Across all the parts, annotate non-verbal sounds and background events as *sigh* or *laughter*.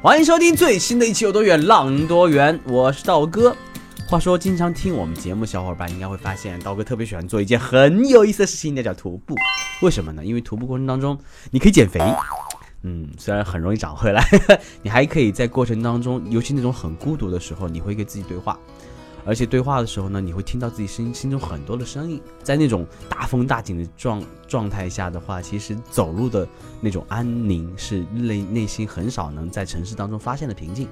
欢迎收听最新的一期《有多远浪多远》，我是道哥。话说，经常听我们节目小伙伴应该会发现，道哥特别喜欢做一件很有意思的事情，那叫徒步。为什么呢？因为徒步过程当中，你可以减肥，嗯，虽然很容易长回来，*laughs* 你还可以在过程当中，尤其那种很孤独的时候，你会跟自己对话。而且对话的时候呢，你会听到自己心心中很多的声音。在那种大风大景的状状态下的话，其实走路的那种安宁是内内心很少能在城市当中发现的平静。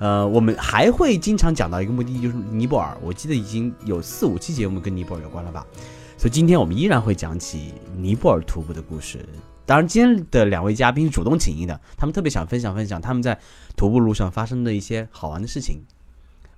呃，我们还会经常讲到一个目的，就是尼泊尔。我记得已经有四五期节目跟尼泊尔有关了吧？所以今天我们依然会讲起尼泊尔徒步的故事。当然，今天的两位嘉宾是主动请缨的，他们特别想分享分享他们在徒步路上发生的一些好玩的事情。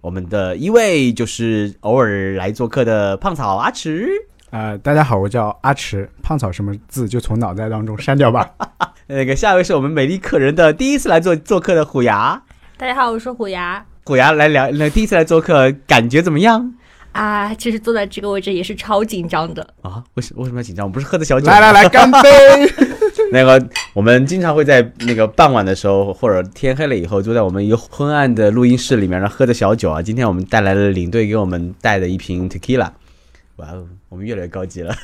我们的一位就是偶尔来做客的胖草阿池，呃，大家好，我叫阿池，胖草什么字就从脑袋当中删掉吧。*laughs* 那个下一位是我们美丽客人的第一次来做做客的虎牙，大家好，我是虎牙虎牙来聊，那第一次来做客感觉怎么样啊。其实坐在这个位置也是超紧张的啊。为什为什么要紧张？我们不是喝的小酒。来来来，干杯！*laughs* 那个，我们经常会在那个傍晚的时候，或者天黑了以后，坐在我们一个昏暗的录音室里面，然后喝着小酒啊。今天我们带来了领队给我们带的一瓶 tequila，哇哦，我们越来越高级了。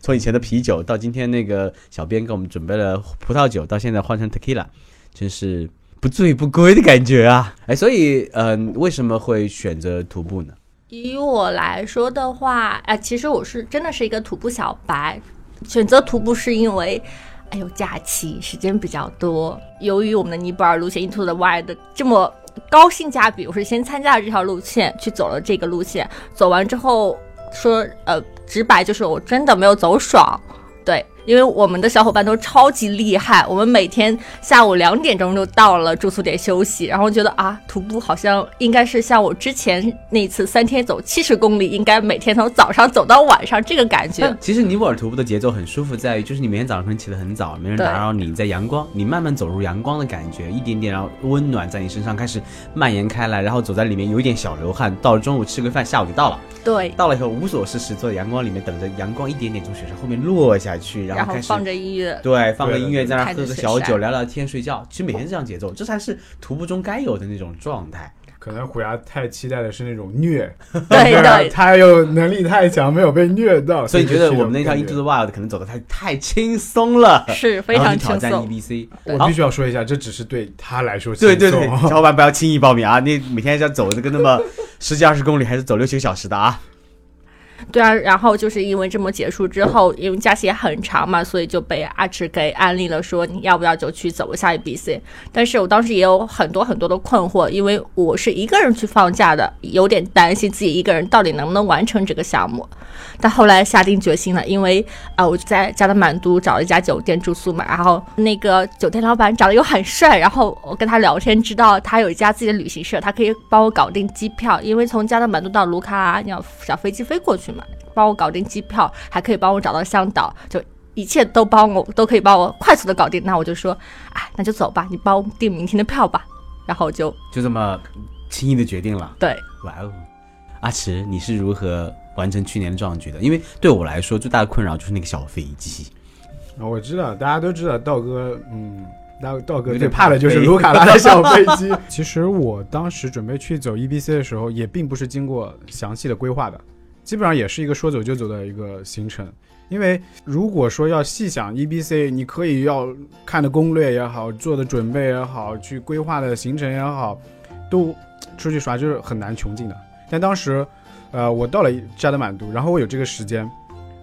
从以前的啤酒到今天那个小编给我们准备了葡萄酒，到现在换成 tequila，真是不醉不归的感觉啊！哎，所以，嗯，为什么会选择徒步呢？以我来说的话，哎，其实我是真的是一个徒步小白，选择徒步是因为。还有假期时间比较多，由于我们的尼泊尔路线 Into the Wild 的这么高性价比，我是先参加了这条路线，去走了这个路线，走完之后说，呃，直白就是我真的没有走爽，对。因为我们的小伙伴都超级厉害，我们每天下午两点钟就到了住宿点休息，然后觉得啊，徒步好像应该是像我之前那次三天走七十公里，应该每天从早上走到晚上这个感觉。其实尼泊尔徒步的节奏很舒服，在于就是你每天早上可能起得很早，没人打扰你，在阳光，你慢慢走入阳光的感觉，一点点然后温暖在你身上开始蔓延开来，然后走在里面有一点小流汗，到了中午吃个饭，下午就到了。对，到了以后无所事事，坐在阳光里面等着阳光一点点从雪山后面落下去，然后开始放着音乐，对，放个音乐在那喝个小酒，聊聊天，睡觉。其实每天这样节奏，这才是徒步中该有的那种状态。可能虎牙太期待的是那种虐，*laughs* 对对，他又能力太强，没有被虐到，所以觉得我们那条 Into the Wild 可能走的太太轻松了，是 *laughs* 非常轻松。挑战 EBC，我必须要说一下，这只是对他来说，对对对，小伙伴不要轻易报名啊！你每天要走那个那么十几二十公里，还是走六七个小时的啊？对啊，然后就是因为这么结束之后，因为假期也很长嘛，所以就被阿池给安利了，说你要不要就去走一下 ABC。但是我当时也有很多很多的困惑，因为我是一个人去放假的，有点担心自己一个人到底能不能完成这个项目。但后来下定决心了，因为啊，我在加德满都找了一家酒店住宿嘛，然后那个酒店老板长得又很帅，然后我跟他聊天，知道他有一家自己的旅行社，他可以帮我搞定机票，因为从加德满都到卢卡拉你要小飞机飞过去嘛，帮我搞定机票，还可以帮我找到向导，就一切都帮我都可以帮我快速的搞定。那我就说，哎，那就走吧，你帮我订明天的票吧，然后就就这么轻易的决定了。对，哇哦，阿池，你是如何？完成去年的壮举的，因为对我来说最大的困扰就是那个小飞机。啊，我知道，大家都知道，道哥，嗯，道道哥最怕的就是卢卡拉的小飞机。*laughs* 其实我当时准备去走 EBC 的时候，也并不是经过详细的规划的，基本上也是一个说走就走的一个行程。因为如果说要细想 EBC，你可以要看的攻略也好，做的准备也好，去规划的行程也好，都出去耍就是很难穷尽的。但当时。呃，我到了加德满都，然后我有这个时间，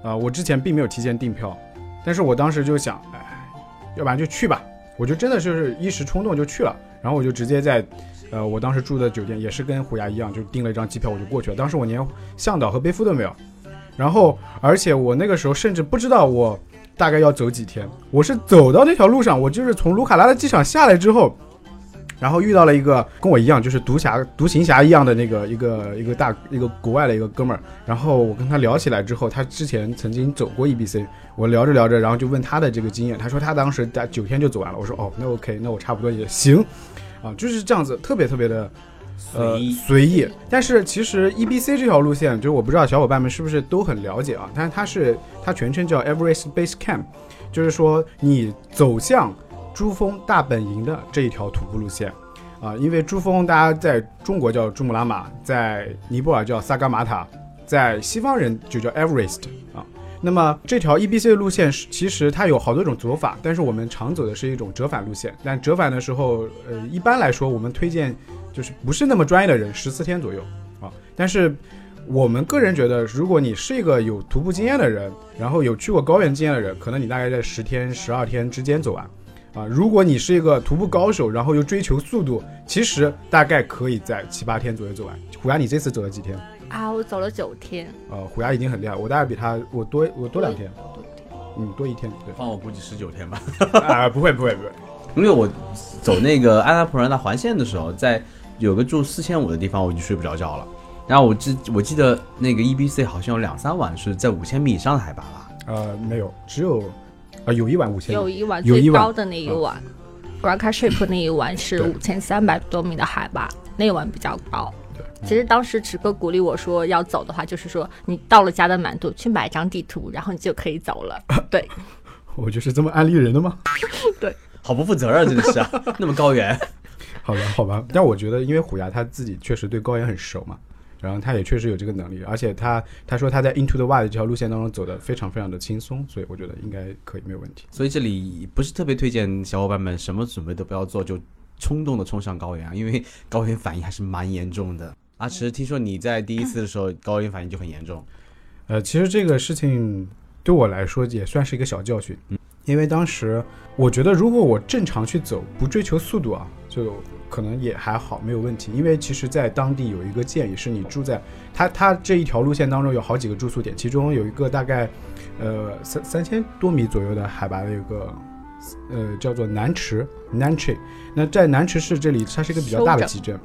啊，我之前并没有提前订票，但是我当时就想，哎，要不然就去吧，我就真的就是一时冲动就去了，然后我就直接在，呃，我当时住的酒店也是跟虎牙一样，就订了一张机票，我就过去了。当时我连向导和背夫都没有，然后而且我那个时候甚至不知道我大概要走几天，我是走到那条路上，我就是从卢卡拉的机场下来之后，然后遇到了一个跟我一样，就是独侠、独行侠一样的那个一个一个大一个国外的一个哥们儿。然后我跟他聊起来之后，他之前曾经走过 EBC，我聊着聊着，然后就问他的这个经验，他说他当时在九天就走完了。我说哦，那 OK，那我差不多也行，啊，就是这样子，特别特别的。呃随意，但是其实 EBC 这条路线，就是我不知道小伙伴们是不是都很了解啊？但是它是它全称叫 Everest Base Camp，就是说你走向珠峰大本营的这一条徒步路线啊。因为珠峰大家在中国叫珠穆朗玛，在尼泊尔叫萨嘎玛塔，在西方人就叫 Everest 啊。那么这条 EBC 的路线是，其实它有好多种走法，但是我们常走的是一种折返路线。但折返的时候，呃，一般来说我们推荐就是不是那么专业的人，十四天左右啊。但是我们个人觉得，如果你是一个有徒步经验的人，然后有去过高原经验的人，可能你大概在十天、十二天之间走完。啊，如果你是一个徒步高手，然后又追求速度，其实大概可以在七八天左右走完。虎牙，你这次走了几天？啊，我走了九天，呃，虎牙已经很厉害，我大概比他我多我多两天，多天嗯，多一天，对。放我估计十九天吧。*laughs* 啊，不会不会不会，*laughs* 因为我走那个安达普兰纳环线的时候，在有个住四千五的地方，我就睡不着觉了。然后我记我记得那个 EBC 好像有两三晚是在五千米以上的海拔吧。呃，没有，只有，啊，有一晚五千，有一晚有一晚最高的那一晚 g r a k a Ship 那一晚是对五千三百多米的海拔，那一晚比较高。其实当时池哥鼓励我说要走的话，就是说你到了加德满都去买张地图，然后你就可以走了。对，*laughs* 我就是这么安利人的吗？对 *laughs* 好不负责任，真的是、啊，*laughs* 那么高原。好吧，好吧，但我觉得，因为虎牙他自己确实对高原很熟嘛，然后他也确实有这个能力，而且他他说他在 Into the Wild 这条路线当中走的非常非常的轻松，所以我觉得应该可以没有问题。所以这里不是特别推荐小伙伴们什么准备都不要做，就冲动的冲上高原啊，因为高原反应还是蛮严重的。阿池，听说你在第一次的时候高原反应就很严重，呃，其实这个事情对我来说也算是一个小教训，嗯因为当时我觉得如果我正常去走，不追求速度啊，就可能也还好，没有问题。因为其实，在当地有一个建议是你住在它它这一条路线当中有好几个住宿点，其中有一个大概呃三三千多米左右的海拔的一个。呃，叫做南池 Nanchi，那在南池市这里，它是一个比较大的集镇。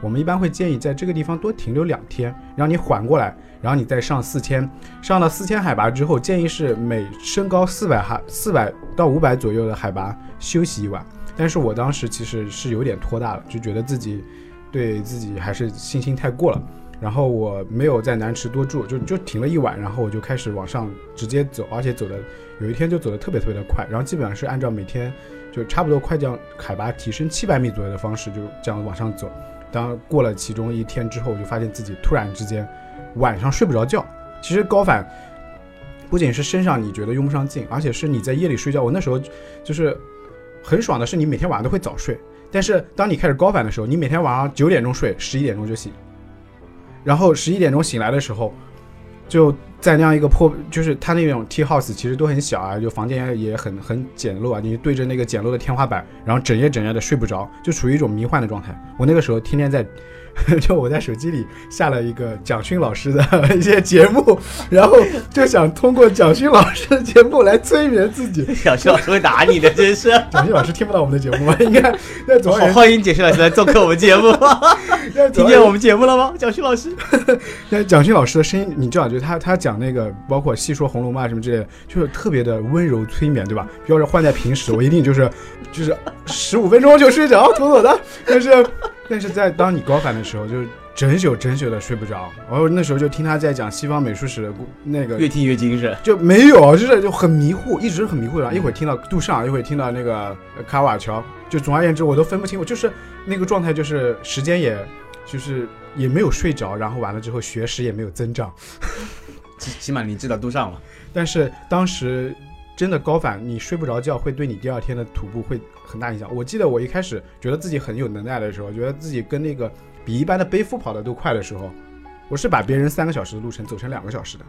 我们一般会建议在这个地方多停留两天，让你缓过来，然后你再上四千，上到四千海拔之后，建议是每升高四百海四百到五百左右的海拔休息一晚。但是我当时其实是有点拖大了，就觉得自己对自己还是信心太过了，然后我没有在南池多住，就就停了一晚，然后我就开始往上直接走，而且走的有一天就走的特别特别的快，然后基本上是按照每天就差不多快降海拔提升七百米左右的方式，就这样往上走。当过了其中一天之后，我就发现自己突然之间晚上睡不着觉。其实高反不仅是身上你觉得用不上劲，而且是你在夜里睡觉。我那时候就是很爽的是，你每天晚上都会早睡，但是当你开始高反的时候，你每天晚上九点钟睡，十一点钟就醒，然后十一点钟醒来的时候，就在那样一个破，就是他那种 T house 其实都很小啊，就房间也很很简陋啊，你对着那个简陋的天花板，然后整夜整夜的睡不着，就处于一种迷幻的状态。我那个时候天天在，*laughs* 就我在手机里下了一个蒋勋老师的 *laughs* 一些节目，然后就想通过蒋勋老师的节目来催眠自己。*laughs* 蒋勋老师会打你的，真是。蒋勋老师听不到我们的节目吗？应该那总而好，欢迎蒋勋老师来做客我们节目。听见我们节目了吗，蒋勋老师？那蒋勋老师的声音，你知道，就是他他讲那个，包括细说《红楼梦》啊什么之类的，就是特别的温柔催眠，对吧？要是换在平时，我一定就是就是十五分钟就睡着，妥妥的。但是但是在当你高反的时候，就是整宿整宿的睡不着。然后那时候就听他在讲西方美术史的故那个越听越精神。就没有，就是就很迷糊，一直很迷糊然后。一会儿听到杜尚，一会儿听到那个呃卡瓦乔，就总而言之，我都分不清。我就是那个状态，就是时间也，就是也没有睡着，然后完了之后学识也没有增长。起起码你知道杜尚了。但是当时真的高反，你睡不着觉，会对你第二天的徒步会很大影响。我记得我一开始觉得自己很有能耐的时候，觉得自己跟那个比一般的背夫跑的都快的时候，我是把别人三个小时的路程走成两个小时的。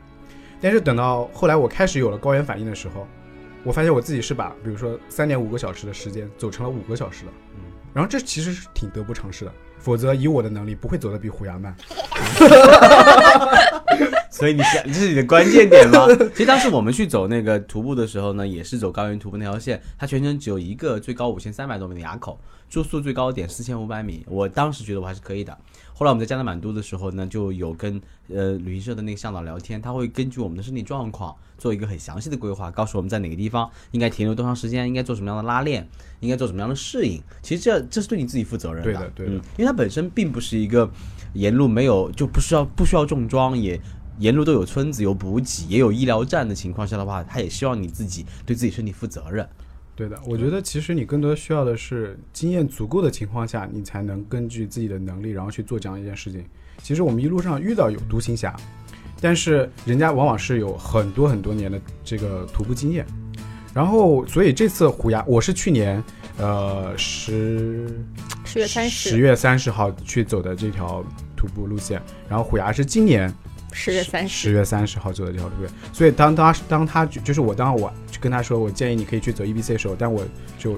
但是等到后来我开始有了高原反应的时候，我发现我自己是把比如说三点五个小时的时间走成了五个小时的。然后这其实是挺得不偿失的，否则以我的能力不会走得比虎牙慢。所以你想，这是你的关键点吗？*laughs* 其实当时我们去走那个徒步的时候呢，也是走高原徒步那条线，它全程只有一个最高五千三百多米的垭口，住宿最高点四千五百米。我当时觉得我还是可以的。后来我们在加德满都的时候呢，就有跟呃旅行社的那个向导聊天，他会根据我们的身体状况做一个很详细的规划，告诉我们在哪个地方应该停留多长时间，应该做什么样的拉练，应该做什么样的适应。其实这这是对你自己负责任对的对的嗯，因为它本身并不是一个沿路没有就不需要不需要重装，也沿路都有村子、有补给、也有医疗站的情况下的话，他也希望你自己对自己身体负责任。对的，我觉得其实你更多需要的是经验足够的情况下，你才能根据自己的能力，然后去做这样一件事情。其实我们一路上遇到有独行侠，但是人家往往是有很多很多年的这个徒步经验。然后，所以这次虎牙，我是去年呃十十月三十，十月三十号去走的这条徒步路线，然后虎牙是今年十月三十。十，月三十号走的这条路线，所以当当当他就就是我当我跟他说，我建议你可以去走 EBC 的时候，但我就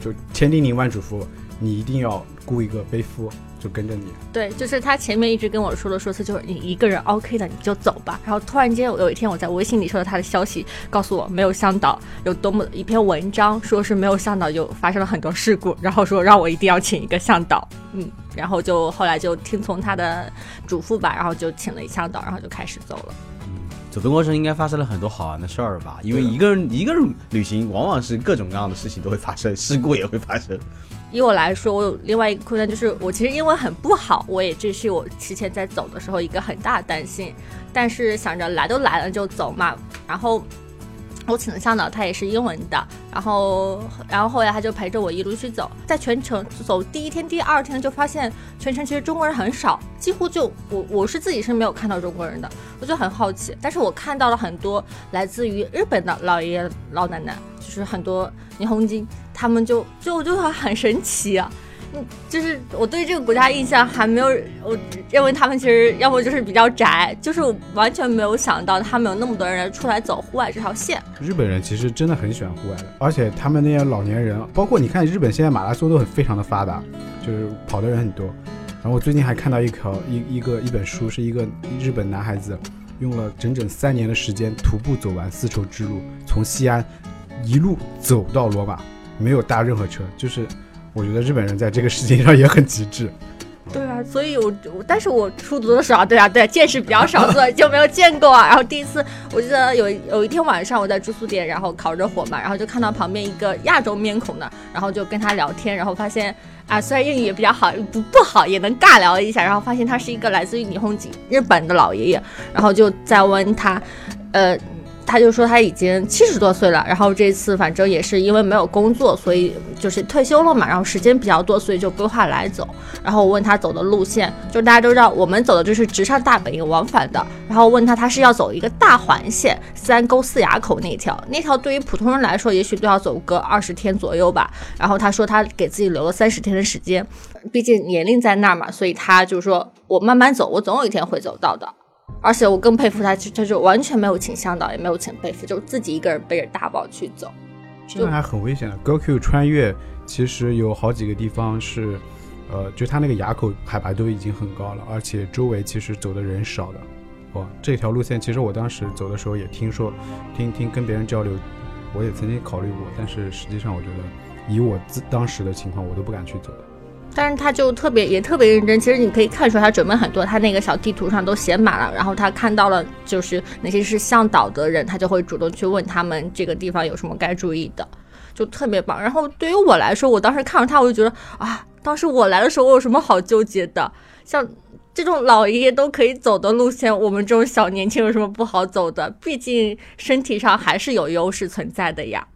就千叮咛万嘱咐，你一定要雇一个背夫，就跟着你。对，就是他前面一直跟我说的说辞，就是你一个人 OK 的你就走吧。然后突然间有一天我在微信里收到他的消息，告诉我没有向导，有多么一篇文章说是没有向导就发生了很多事故，然后说让我一定要请一个向导。嗯，然后就后来就听从他的嘱咐吧，然后就请了一向导，然后就开始走了。走的过程应该发生了很多好玩的事儿吧？因为一个人一个人旅行，往往是各种各样的事情都会发生，事故也会发生。以我来说，我有另外一个困难，就是我其实英文很不好，我也这是我之前在走的时候一个很大的担心。但是想着来都来了就走嘛，然后我请的向导他也是英文的，然后然后后来他就陪着我一路去走，在全程走第一天、第二天就发现全程其实中国人很少，几乎就我我是自己是没有看到中国人的，我就很好奇，但是我看到了很多来自于日本的老爷爷老奶奶，就是很多霓虹金，他们就就就很神奇啊。嗯，就是我对这个国家印象还没有，我认为他们其实要么就是比较宅，就是完全没有想到他们有那么多人出来走户外这条线。日本人其实真的很喜欢户外的，而且他们那些老年人，包括你看日本现在马拉松都很非常的发达，就是跑的人很多。然后我最近还看到一条一一个一本书，是一个日本男孩子用了整整三年的时间徒步走完丝绸之路，从西安一路走到罗马，没有搭任何车，就是我觉得日本人在这个事情上也很极致。对啊，所以我我，但是我出读的时候，对啊，对，见识比较少，所以就没有见过啊。然后第一次，我记得有有一天晚上，我在住宿点，然后烤着火嘛，然后就看到旁边一个亚洲面孔的，然后就跟他聊天，然后发现啊，虽然英语也比较好，不不好也能尬聊一下，然后发现他是一个来自于霓虹井日本的老爷爷，然后就在问他，呃。他就说他已经七十多岁了，然后这次反正也是因为没有工作，所以就是退休了嘛，然后时间比较多，所以就规划来走。然后我问他走的路线，就大家都知道我们走的就是直上大本营往返的。然后问他他是要走一个大环线，三沟四垭口那条，那条对于普通人来说，也许都要走个二十天左右吧。然后他说他给自己留了三十天的时间，毕竟年龄在那儿嘛，所以他就说我慢慢走，我总有一天会走到的。而且我更佩服他，就他就完全没有请向导，也没有请背夫，就是自己一个人背着大包去走。这还很危险的。高 Q 穿越其实有好几个地方是，呃，就它那个垭口海拔都已经很高了，而且周围其实走的人少的。哦，这条路线其实我当时走的时候也听说，听听跟别人交流，我也曾经考虑过，但是实际上我觉得以我自当时的情况，我都不敢去走的。但是他就特别也特别认真，其实你可以看出来他准备很多，他那个小地图上都写满了。然后他看到了就是那些是向导的人，他就会主动去问他们这个地方有什么该注意的，就特别棒。然后对于我来说，我当时看到他，我就觉得啊，当时我来的时候我有什么好纠结的？像这种老爷爷都可以走的路线，我们这种小年轻有什么不好走的？毕竟身体上还是有优势存在的呀。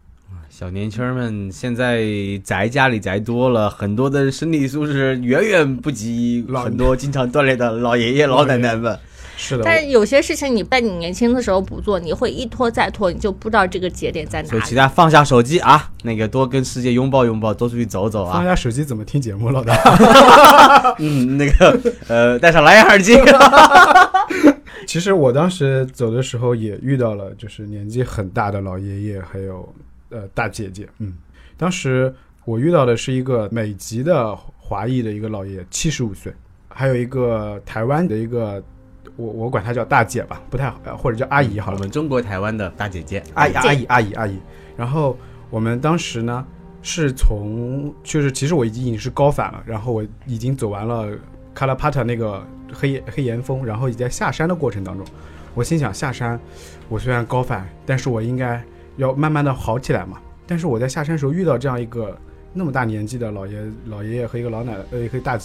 小年轻们现在宅家里宅多了，很多的身体素质远远不及很多经常锻炼的老爷爷老奶奶们。是的，但是有些事情你在你年轻的时候不做，你会一拖再拖，你就不知道这个节点在哪所以，里。其他放下手机啊，那个多跟世界拥抱拥抱，多出去走走啊。放下手机怎么听节目，老大？*laughs* 嗯，那个呃，戴上蓝牙耳机。*laughs* 其实我当时走的时候也遇到了，就是年纪很大的老爷爷，还有呃大姐姐。嗯，当时我遇到的是一个美籍的华裔的一个老爷爷，七十五岁，还有一个台湾的一个我我管她叫大姐吧，不太好，呃或者叫阿姨好了。我们中国台湾的大姐姐，阿姨阿姨阿姨阿姨。然后我们当时呢是从就是其实我已经已经是高反了，然后我已经走完了卡拉帕塔那个黑黑岩峰，然后已在下山的过程当中，我心想下山，我虽然高反，但是我应该要慢慢的好起来嘛。但是我在下山时候遇到这样一个那么大年纪的老爷老爷爷和一个老奶呃一个大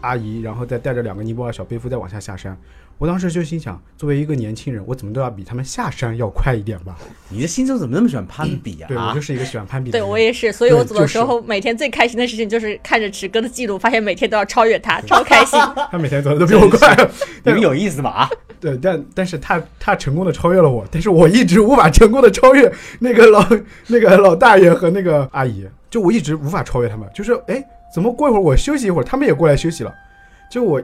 阿姨，然后再带着两个尼泊尔小背夫再往下下山，我当时就心想，作为一个年轻人，我怎么都要比他们下山要快一点吧。你的心中怎么那么喜欢攀比啊？对我啊就是一个喜欢攀比的人对。我也是，所以我走的就是时候，每天最开心的事情就是看着池哥的记录，发现每天都要超越他，超开心。*laughs* 他每天走的都比我快，*laughs* 你们有意思吧？啊，对，但但是他他成功的超越了我，但是我一直无法成功的超越那个老 *laughs* 那个老大爷和那个阿姨，就我一直无法超越他们，就是哎，怎么过一会儿我休息一会儿，他们也过来休息了，就我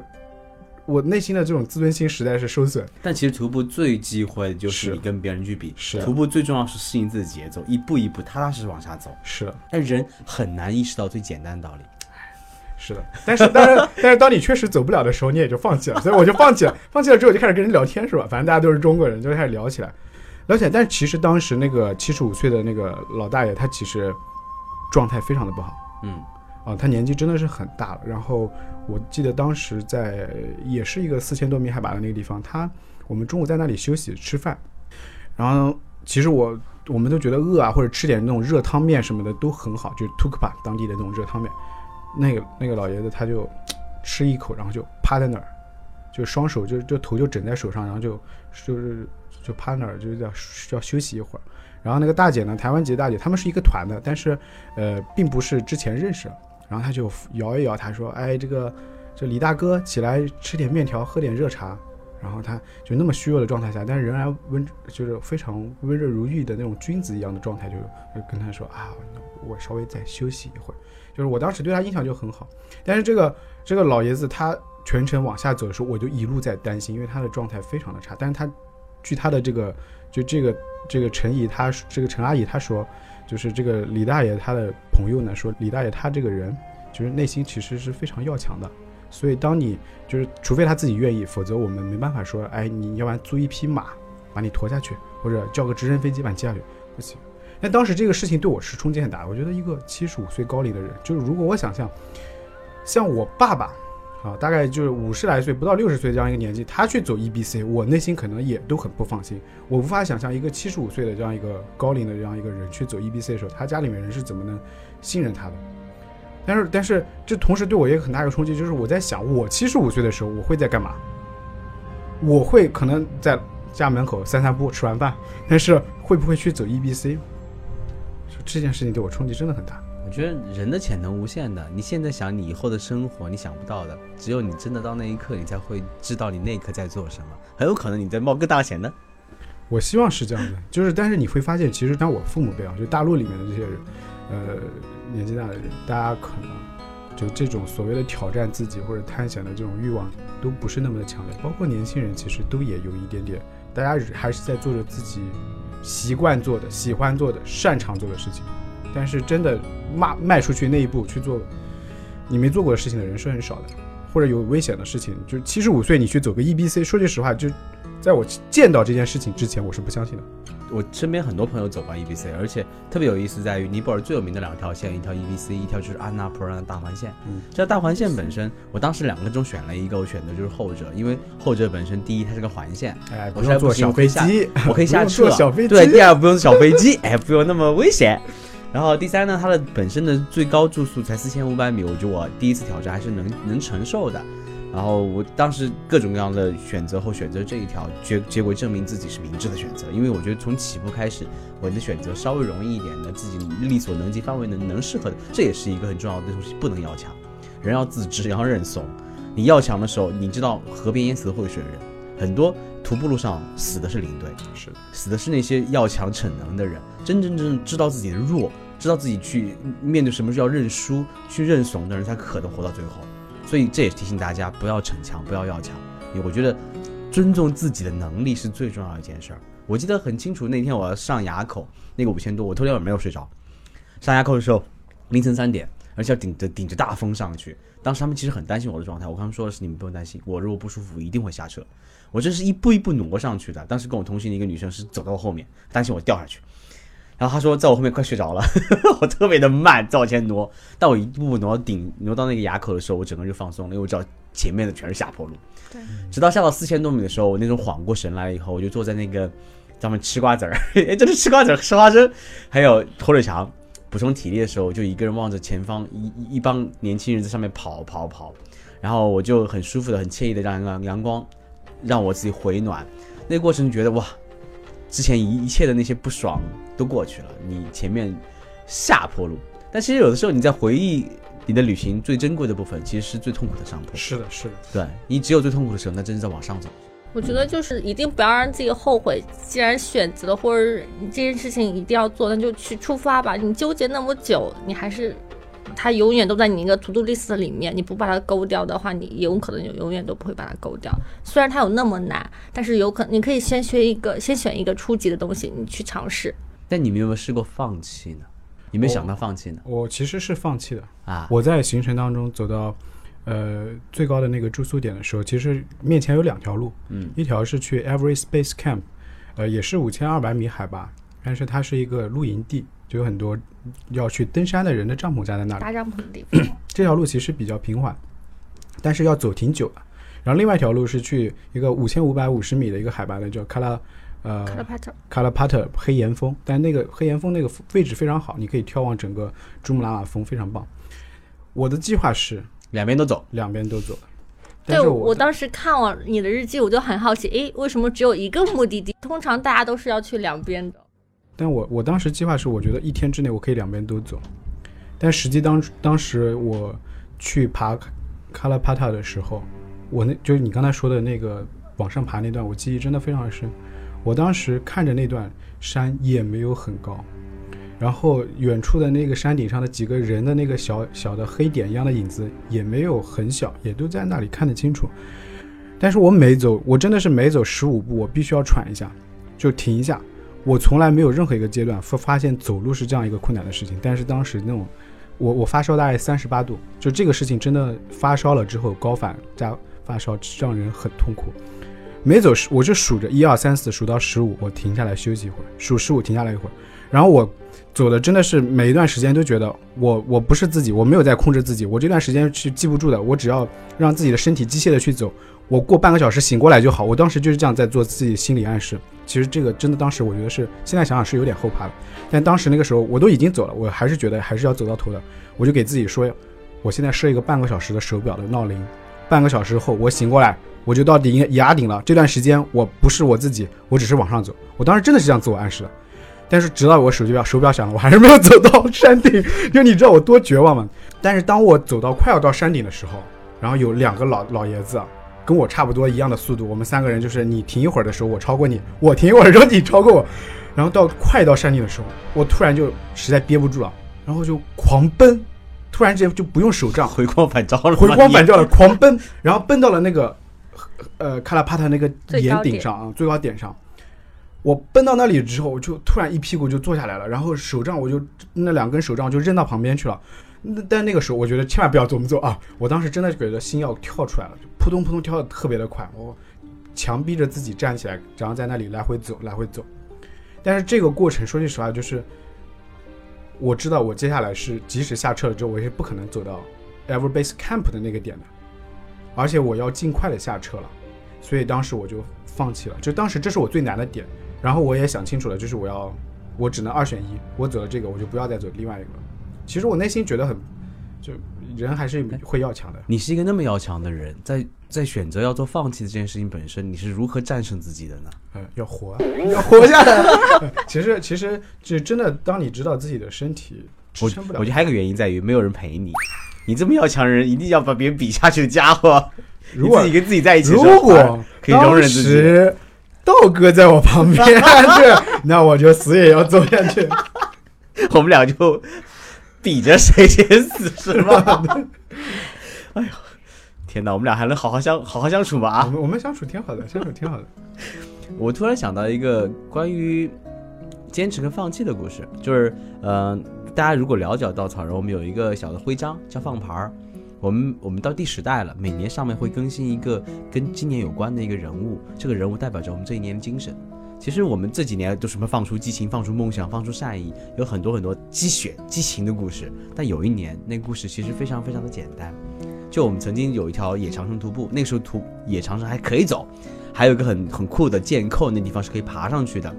我内心的这种自尊心实在是受损，但其实徒步最忌讳的就是是你跟别人去比，是徒步最重要是适应自己的节奏，一步一步踏踏实实往下走。是但人很难意识到最简单的道理。是的，但是当然但是当你确实走不了的时候，你也就放弃了，*laughs* 所以我就放弃了，放弃了之后就开始跟人聊天是吧？反正大家都是中国人，就开始聊起来，聊起来，但是其实当时那个七十五岁的那个老大爷，他其实状态非常的不好。嗯，啊，他年纪真的是很大了。然后我记得当时在也是一个四千多米海拔的那个地方，他我们中午在那里休息吃饭，然后其实我我们都觉得饿啊，或者吃点那种热汤面什么的都很好，就是 Tukpa 当地的那种热汤面。那个那个老爷子他就吃一口，然后就趴在那儿，就双手就就头就枕在手上，然后就就是就趴那儿，就是要要休息一会儿。然后那个大姐呢，台湾籍大姐，他们是一个团的，但是呃，并不是之前认识。然后他就摇一摇，他说：“哎，这个这李大哥起来吃点面条，喝点热茶。”然后他就那么虚弱的状态下，但是仍然温，就是非常温润如玉的那种君子一样的状态，就就跟他说：“啊，我稍微再休息一会儿。”就是我当时对他印象就很好。但是这个这个老爷子他全程往下走的时候，我就一路在担心，因为他的状态非常的差。但是他据他的这个就这个这个陈姨，他这个陈阿姨她说，就是这个李大爷他的朋友呢说，李大爷他这个人就是内心其实是非常要强的。所以当你就是除非他自己愿意，否则我们没办法说，哎，你要不然租一匹马把你驮下去，或者叫个直升飞机把你接下去，不行。那当时这个事情对我是冲击很大。我觉得一个七十五岁高龄的人，就是如果我想象，像我爸爸，啊，大概就是五十来岁，不到六十岁这样一个年纪，他去走 EBC，我内心可能也都很不放心。我无法想象一个七十五岁的这样一个高龄的这样一个人去走 EBC 的时候，他家里面人是怎么能信任他的。但是，但是这同时对我也有很大一个冲击，就是我在想，我七十五岁的时候，我会在干嘛？我会可能在家门口散散步，吃完饭，但是会不会去走 EBC？这件事情对我冲击真的很大。我觉得人的潜能无限的，你现在想你以后的生活，你想不到的，只有你真的到那一刻，你才会知道你那一刻在做什么。很有可能你在冒更大险呢。我希望是这样的，就是但是你会发现，其实当我父母辈啊，就大陆里面的这些人，呃，年纪大的人，大家可能就这种所谓的挑战自己或者探险的这种欲望都不是那么的强烈，包括年轻人其实都也有一点点，大家还是在做着自己习惯做的、喜欢做的、擅长做的事情，但是真的迈迈出去那一步去做你没做过的事情的人是很少的，或者有危险的事情，就七十五岁你去走个 EBC，说句实话，就在我见到这件事情之前，我是不相信的。我身边很多朋友走过 EBC，而且特别有意思在于尼泊尔最有名的两条线，一条 EBC，一条就是安娜普尔的大环线。嗯，这条大环线本身，我当时两个中选了一个，我选的就是后者，因为后者本身第一它是个环线，哎，不不用坐小飞机，我可以下不用坐。小飞机。对，第二不用小飞机，哎，不用那么危险。然后第三呢，它的本身的最高住宿才四千五百米，我觉得我第一次挑战还是能能承受的。然后我当时各种各样的选择后选择这一条，结结果证明自己是明智的选择，因为我觉得从起步开始，我的选择稍微容易一点的，自己力所能及范围能能适合的，这也是一个很重要的东西，不能要强，人要自知，要认怂。你要强的时候，你知道河边淹死的会水人，很多徒步路上死的是领队，是的，死的是那些要强逞能的人，真真正正知道自己的弱，知道自己去面对什么是要认输、去认怂的人，才可能活到最后。所以这也是提醒大家，不要逞强，不要要强。因为我觉得尊重自己的能力是最重要的一件事儿。我记得很清楚，那天我要上垭口，那个五千多，我头天晚上没有睡着。上垭口的时候，凌晨三点，而而且要顶着顶着大风上去。当时他们其实很担心我的状态，我刚刚说的是你们不用担心，我如果不舒服一定会下车。我这是一步一步挪上去的。当时跟我同行的一个女生是走到我后面，担心我掉下去。*laughs* 然后她说在我后面快睡着了，我特别的慢在往前挪，但我一步步挪到顶挪到那个垭口的时候，我整个人就放松了，因为我知道前面的全是下坡路。对，直到下到四千多米的时候，我那种缓过神来了以后，我就坐在那个咱们吃瓜子儿，*laughs* 哎，这是吃瓜子儿、吃花生，还有火腿肠，补充体力的时候，就一个人望着前方一一一帮年轻人在上面跑跑跑，然后我就很舒服的、很惬意的让阳阳光让我自己回暖。那个过程觉得哇，之前一一切的那些不爽都过去了。你前面下坡路，但其实有的时候你在回忆你的旅行最珍贵的部分，其实是最痛苦的上坡。是的，是的，对你只有最痛苦的时候，那真是在往上走。我觉得就是一定不要让自己后悔。既然选择了，或者你这件事情一定要做，那就去出发吧。你纠结那么久，你还是它永远都在你那个 to do list 里面。你不把它勾掉的话，你有可能就永远都不会把它勾掉。虽然它有那么难，但是有可你可以先学一个，先选一个初级的东西，你去尝试。但你们有没有试过放弃呢？有没有想到放弃呢？我其实是放弃的。啊，我在行程当中走到呃最高的那个住宿点的时候，其实面前有两条路，嗯一条是去 Every Space Camp，呃，也是五千二百米海拔，但是它是一个露营地，就有很多要去登山的人的帐篷架在那里。搭帐篷的地方，这条路其实比较平缓，但是要走挺久的。然后另外一条路是去一个五千五百五十米的一个海拔的，叫卡拉呃卡拉帕特。卡拉帕特黑岩峰，但那个黑岩峰那个位置非常好，你可以眺望整个珠穆朗玛峰，非常棒。我的计划是两边都走。两边都走，但我当时看完你的日记，我就很好奇，诶，为什么只有一个目的地？通常大家都是要去两边的。但我我当时计划是，我觉得一天之内我可以两边都走，但实际当当时我去爬卡卡拉帕塔的时候，我那就是你刚才说的那个往上爬那段，我记忆真的非常深。我当时看着那段山也没有很高，然后远处的那个山顶上的几个人的那个小小的黑点一样的影子也没有很小，也都在那里看得清楚。但是我每走，我真的是每走十五步，我必须要喘一下，就停一下。我从来没有任何一个阶段发发现走路是这样一个困难的事情，但是当时那种，我我发烧大概三十八度，就这个事情真的发烧了之后高反加发烧让人很痛苦。每走十，我就数着一二三四，数到十五，我停下来休息一会儿，数十五停下来一会儿，然后我走的真的是每一段时间都觉得我我不是自己，我没有在控制自己，我这段时间是记不住的，我只要让自己的身体机械的去走，我过半个小时醒过来就好。我当时就是这样在做自己心理暗示。其实这个真的当时我觉得是，现在想想是有点后怕的，但当时那个时候我都已经走了，我还是觉得还是要走到头的。我就给自己说，我现在设一个半个小时的手表的闹铃，半个小时后我醒过来，我就到顶崖顶了。这段时间我不是我自己，我只是往上走。我当时真的是这样自我暗示的。但是直到我手机表手表响了，我还是没有走到山顶。就你知道我多绝望吗？但是当我走到快要到山顶的时候，然后有两个老老爷子啊，跟我差不多一样的速度，我们三个人就是你停一会儿的时候我超过你，我停一会儿的时候你超过我，然后到快到山顶的时候，我突然就实在憋不住了，然后就狂奔，突然之间就不用手杖，回光返照了，回光返照了，狂奔，然后奔到了那个呃卡拉帕塔那个岩顶上啊，最高点上。我奔到那里之后，我就突然一屁股就坐下来了，然后手杖我就那两根手杖就扔到旁边去了。那但那个时候我觉得千万不要这么做啊！我当时真的觉得心要跳出来了，扑通扑通跳的特别的快，我强逼着自己站起来，然后在那里来回走，来回走。但是这个过程说句实话，就是我知道我接下来是即使下车了之后，我也是不可能走到 Ever Base Camp 的那个点的，而且我要尽快的下车了，所以当时我就放弃了。就当时这是我最难的点，然后我也想清楚了，就是我要我只能二选一，我走了这个，我就不要再走另外一个。其实我内心觉得很，就人还是会要强的。你是一个那么要强的人，在在选择要做放弃的这件事情本身，你是如何战胜自己的呢？呃，要活，要活下来。*laughs* 其实，其实，就真的，当你知道自己的身体支我撑不了，我觉得还有一个原因在于没有人陪你，你这么要强的人，一定要把别人比下去的家伙，如果你自己跟自己在一起如果可以容忍自己。道哥在我旁边，对，那我就死也要走下去。*laughs* 我们俩就比着谁先死，是吧？*laughs* 哎呦，天哪，我们俩还能好好相好好相处吗？我啊！们我们相处挺好的，相处挺好的。我突然想到一个关于坚持跟放弃的故事，就是呃，大大家如果了解稻草人，我们有一个小的徽章叫放牌儿。我们我们到第十代了，每年上面会更新一个跟今年有关的一个人物，这个人物代表着我们这一年的精神。其实我们这几年都什么放出激情、放出梦想、放出善意，有很多很多激血、激情的故事。但有一年，那个故事其实非常非常的简单。就我们曾经有一条野长城徒步，那时候徒野长城还可以走，还有一个很很酷的剑扣，那地方是可以爬上去的。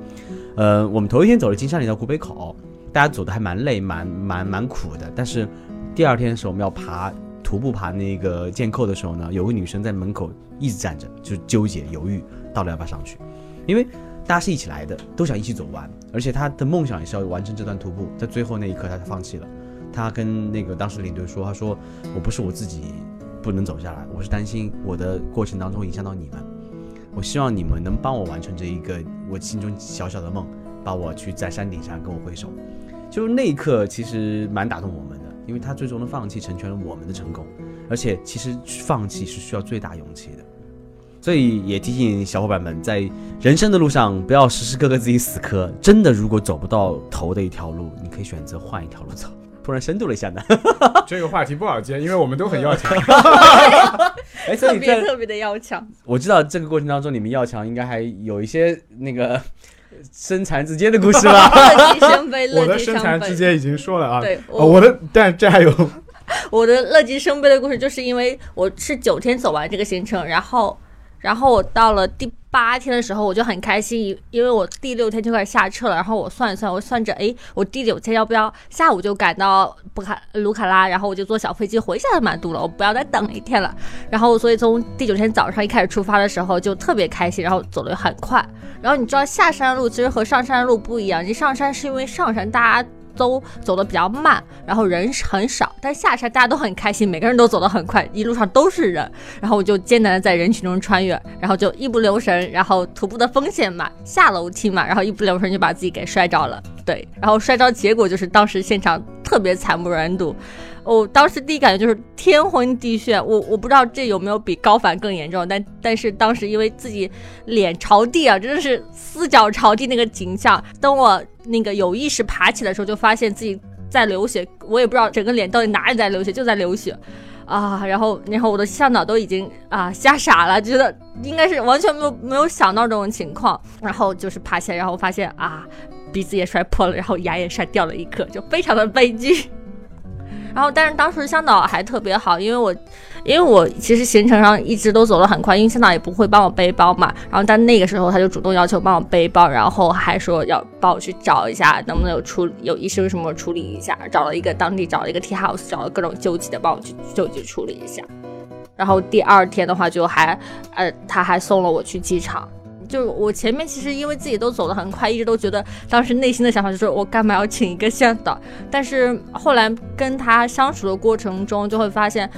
呃，我们头一天走了金山里到古北口，大家走的还蛮累、蛮蛮蛮苦的。但是第二天的时候，我们要爬徒步爬那个剑扣的时候呢，有个女生在门口一直站着，就纠结犹豫到底要不要上去，因为。大家是一起来的，都想一起走完，而且她的梦想也是要完成这段徒步。在最后那一刻，他才放弃了。他跟那个当时领队说：“他说我不是我自己不能走下来，我是担心我的过程当中影响到你们。我希望你们能帮我完成这一个我心中小小的梦，把我去在山顶上跟我挥手。”就是那一刻，其实蛮打动我们，因为他最终的放弃成全了我们的成功。而且，其实放弃是需要最大勇气的。所以也提醒小伙伴们，在人生的路上不要时时刻刻自己死磕。真的，如果走不到头的一条路，你可以选择换一条路走。突然深度了一下呢，*laughs* 这个话题不好接，因为我们都很要强。哎，特别特别的要强。我知道这个过程当中，你们要强应该还有一些那个身残志坚的故事吗？*laughs* 乐极生悲，*laughs* 我的身残志坚已经说了啊。对，我的，但这还有 *laughs* 我的乐极生悲的故事，就是因为我是九天走完这个行程，然后。然后我到了第八天的时候，我就很开心，因为我第六天就开始下车了。然后我算一算，我算着，哎，我第九天要不要下午就赶到布卡卢卡拉，然后我就坐小飞机回下曼都了，我不要再等一天了。然后所以从第九天早上一开始出发的时候就特别开心，然后走得很快。然后你知道下山路其实和上山路不一样，你上山是因为上山大家。都走的比较慢，然后人很少，但下山大家都很开心，每个人都走得很快，一路上都是人，然后我就艰难的在人群中穿越，然后就一不留神，然后徒步的风险嘛，下楼梯嘛，然后一不留神就把自己给摔着了，对，然后摔着结果就是当时现场特别惨不忍睹。我当时第一感觉就是天昏地眩，我我不知道这有没有比高反更严重，但但是当时因为自己脸朝地啊，真的是四脚朝地那个景象。等我那个有意识爬起来的时候，就发现自己在流血，我也不知道整个脸到底哪里在流血，就在流血啊。然后然后我的向导都已经啊吓傻了，觉得应该是完全没有没有想到这种情况。然后就是爬起来，然后发现啊鼻子也摔破了，然后牙也摔掉了一颗，就非常的悲剧。然后，但是当时向导还特别好，因为我，因为我其实行程上一直都走得很快，因为向导也不会帮我背包嘛。然后，但那个时候他就主动要求帮我背包，然后还说要帮我去找一下能不能有处有医生什么处理一下，找了一个当地找了一个 T house，找了各种救急的帮我去救急处理一下。然后第二天的话，就还呃他还送了我去机场。就我前面其实因为自己都走得很快，一直都觉得当时内心的想法就是我干嘛要请一个向导？但是后来跟他相处的过程中，就会发现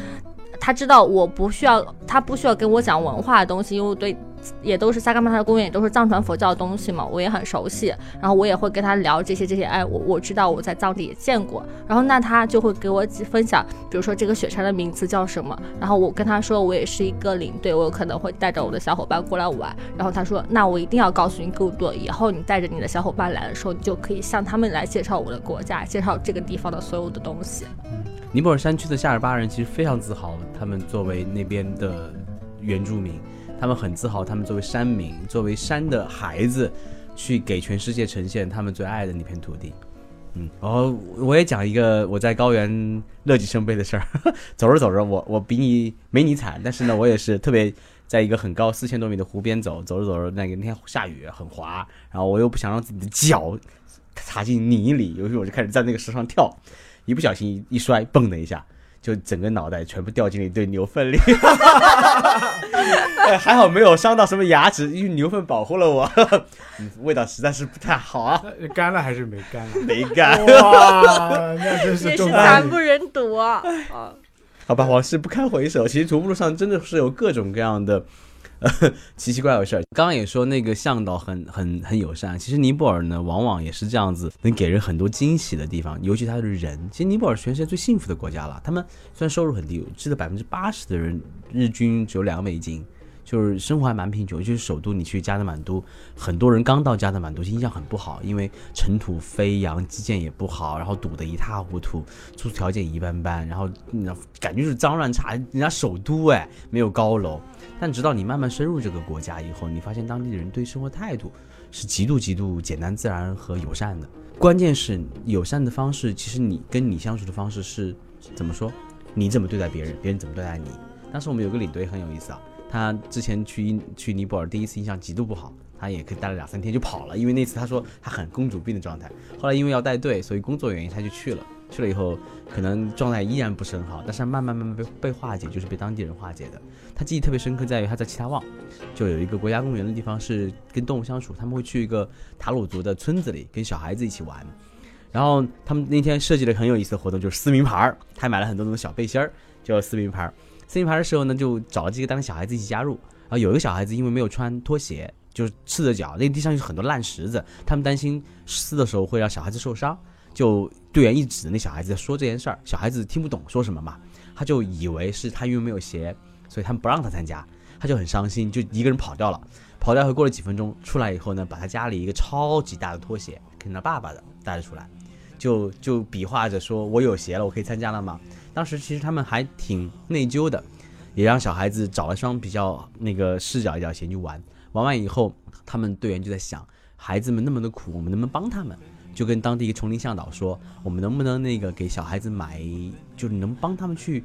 他知道我不需要，他不需要跟我讲文化的东西，因为我对。也都是萨嘎玛塔的公园，也都是藏传佛教的东西嘛，我也很熟悉。然后我也会跟他聊这些这些，哎，我我知道我在藏地也见过。然后那他就会给我分享，比如说这个雪山的名字叫什么。然后我跟他说，我也是一个领队，我有可能会带着我的小伙伴过来玩。然后他说，那我一定要告诉你更多，以后你带着你的小伙伴来的时候，你就可以向他们来介绍我的国家，介绍这个地方的所有的东西。尼泊尔山区的夏尔巴人其实非常自豪，他们作为那边的原住民。他们很自豪，他们作为山民，作为山的孩子，去给全世界呈现他们最爱的那片土地。嗯，然后我也讲一个我在高原乐极生悲的事儿。*laughs* 走着走着，我我比你没你惨，但是呢，我也是特别在一个很高四千多米的湖边走，走着走着，那个那天下雨很滑，然后我又不想让自己的脚踏进泥里，于是我就开始在那个石上跳，一不小心一摔，嘣的一下。就整个脑袋全部掉进了一堆牛粪里，*laughs* 还好没有伤到什么牙齿，因为牛粪保护了我。*laughs* 味道实在是不太好啊，干了还是没干？没干。哇，那真是惨不忍睹啊！好吧，往事不堪回首。其实徒步路上真的是有各种各样的。*laughs* 奇奇怪怪的事儿，刚刚也说那个向导很很很友善。其实尼泊尔呢，往往也是这样子，能给人很多惊喜的地方，尤其他的人。其实尼泊尔全世界最幸福的国家了。他们虽然收入很低，记得百分之八十的人日均只有两美金，就是生活还蛮贫穷，就是首都你去加德满都，很多人刚到加德满都印象很不好，因为尘土飞扬，基建也不好，然后堵得一塌糊涂，住宿条件一般般，然后那感觉就是脏乱差，人家首都哎没有高楼。但直到你慢慢深入这个国家以后，你发现当地的人对生活态度是极度极度简单自然和友善的。关键是友善的方式，其实你跟你相处的方式是怎么说？你怎么对待别人，别人怎么对待你？当时我们有个领队很有意思啊，他之前去去尼泊尔第一次印象极度不好，他也可以待了两三天就跑了，因为那次他说他很公主病的状态。后来因为要带队，所以工作原因他就去了。去了以后，可能状态依然不是很好，但是慢慢慢慢被被化解，就是被当地人化解的。他记忆特别深刻，在于他在奇塔旺，就有一个国家公园的地方是跟动物相处，他们会去一个塔鲁族的村子里跟小孩子一起玩。然后他们那天设计了很有意思的活动，就是撕名牌儿，他还买了很多那种小背心儿，就撕名牌儿。撕名牌的时候呢，就找了几个当小孩子一起加入。然后有一个小孩子因为没有穿拖鞋，就是赤着脚，那地上有很多烂石子，他们担心撕的时候会让小孩子受伤。就队员一指那小孩子在说这件事儿，小孩子听不懂说什么嘛，他就以为是他因为没有鞋，所以他们不让他参加，他就很伤心，就一个人跑掉了。跑掉后过了几分钟，出来以后呢，把他家里一个超级大的拖鞋，跟他爸爸的带了出来，就就比划着说：“我有鞋了，我可以参加了吗？”当时其实他们还挺内疚的，也让小孩子找了双比较那个视角一点鞋去玩。玩完以后，他们队员就在想：孩子们那么的苦，我们能不能帮他们？就跟当地一个丛林向导说，我们能不能那个给小孩子买，就是能帮他们去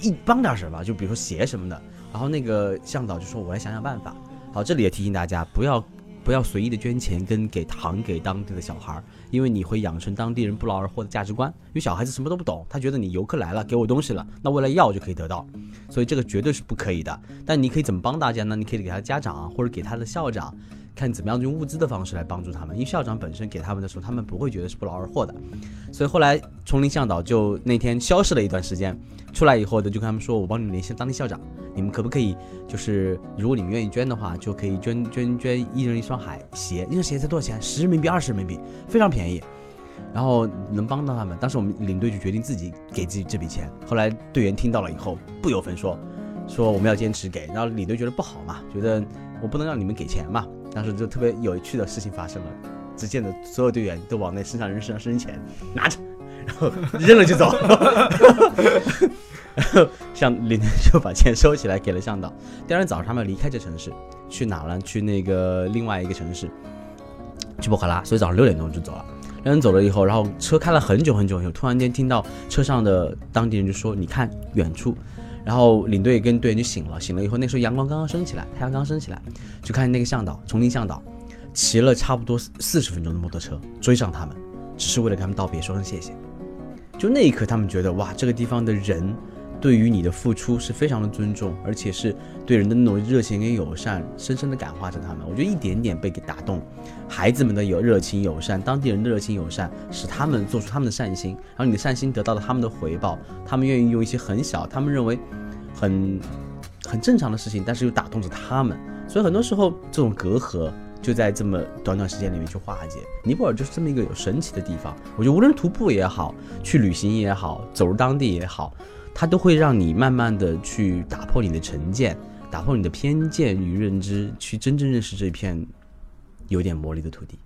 一帮点什么，就比如说鞋什么的。然后那个向导就说，我来想想办法。好，这里也提醒大家，不要不要随意的捐钱跟给糖给当地的小孩，因为你会养成当地人不劳而获的价值观。因为小孩子什么都不懂，他觉得你游客来了给我东西了，那为了要就可以得到，所以这个绝对是不可以的。但你可以怎么帮大家呢？你可以给他家长或者给他的校长。看怎么样用物资的方式来帮助他们，因为校长本身给他们的时候，他们不会觉得是不劳而获的，所以后来丛林向导就那天消失了一段时间，出来以后的就跟他们说，我帮你们联系当地校长，你们可不可以就是如果你们愿意捐的话，就可以捐捐捐一人一双海鞋，一双鞋才多少钱？十人民币、二十人民币，非常便宜，然后能帮到他们。当时我们领队就决定自己给自己这笔钱，后来队员听到了以后不由分说，说我们要坚持给，然后领队觉得不好嘛，觉得我不能让你们给钱嘛。当时就特别有趣的事情发生了，只见的所有队员都往那身上人身上扔钱，拿着，然后扔了就走，*laughs* 然后向领队就把钱收起来给了向导。第二天早上他们离开这城市，去哪了？去那个另外一个城市，去博卡拉。所以早上六点钟就走了。两人走了以后，然后车开了很久很久很久，突然间听到车上的当地人就说：“你看远处。”然后领队跟队员就醒了，醒了以后，那时候阳光刚刚升起来，太阳刚升起来，就看见那个向导，丛林向导，骑了差不多四十分钟的摩托车追上他们，只是为了跟他们道别，说声谢谢。就那一刻，他们觉得哇，这个地方的人。对于你的付出是非常的尊重，而且是对人的那种热情跟友善，深深的感化着他们。我觉得一点点被给打动，孩子们的有热情友善，当地人的热情友善，使他们做出他们的善心，然后你的善心得到了他们的回报，他们愿意用一些很小，他们认为很很正常的事情，但是又打动着他们。所以很多时候这种隔阂就在这么短短时间里面去化解。尼泊尔就是这么一个有神奇的地方。我觉得无论徒步也好，去旅行也好，走入当地也好。它都会让你慢慢的去打破你的成见，打破你的偏见与认知，去真正认识这片有点魔力的土地。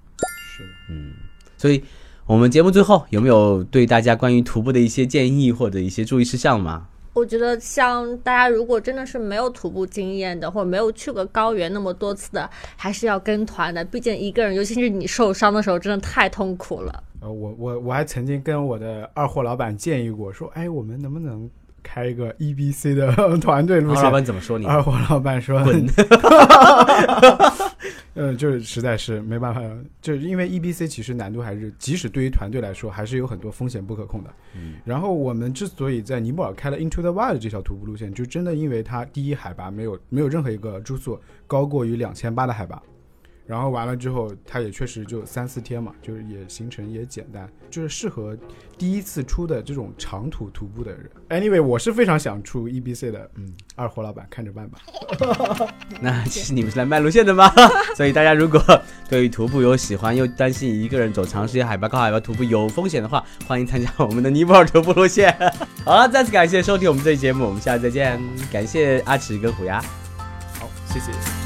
是，嗯，所以我们节目最后有没有对大家关于徒步的一些建议或者一些注意事项吗？我觉得像大家如果真的是没有徒步经验的，或者没有去过高原那么多次的，还是要跟团的。毕竟一个人，尤其是你受伤的时候，真的太痛苦了。呃，我我我还曾经跟我的二货老板建议过，说，哎，我们能不能？开一个 E B C 的 *laughs* 团队路线，老板怎么说你？二货老板说滚。*laughs* 呃，就是实在是没办法，就是因为 E B C 其实难度还是，即使对于团队来说，还是有很多风险不可控的。嗯。然后我们之所以在尼泊尔开了 Into the Wild 这条徒步路线，就真的因为它第一海拔没有没有任何一个住宿高过于两千八的海拔。然后完了之后，它也确实就三四天嘛，就是也行程也简单，就是适合第一次出的这种长途徒步的人。Anyway，我是非常想出 E B C 的，嗯，二货老板看着办吧。*laughs* 那其实你们是来卖路线的吗？*laughs* 所以大家如果对于徒步有喜欢，又担心一个人走长时间海拔高海拔徒步有风险的话，欢迎参加我们的尼泊尔徒步路线。*laughs* 好了，再次感谢收听我们这期节目，我们下次再见。感谢阿奇跟虎牙。好谢谢。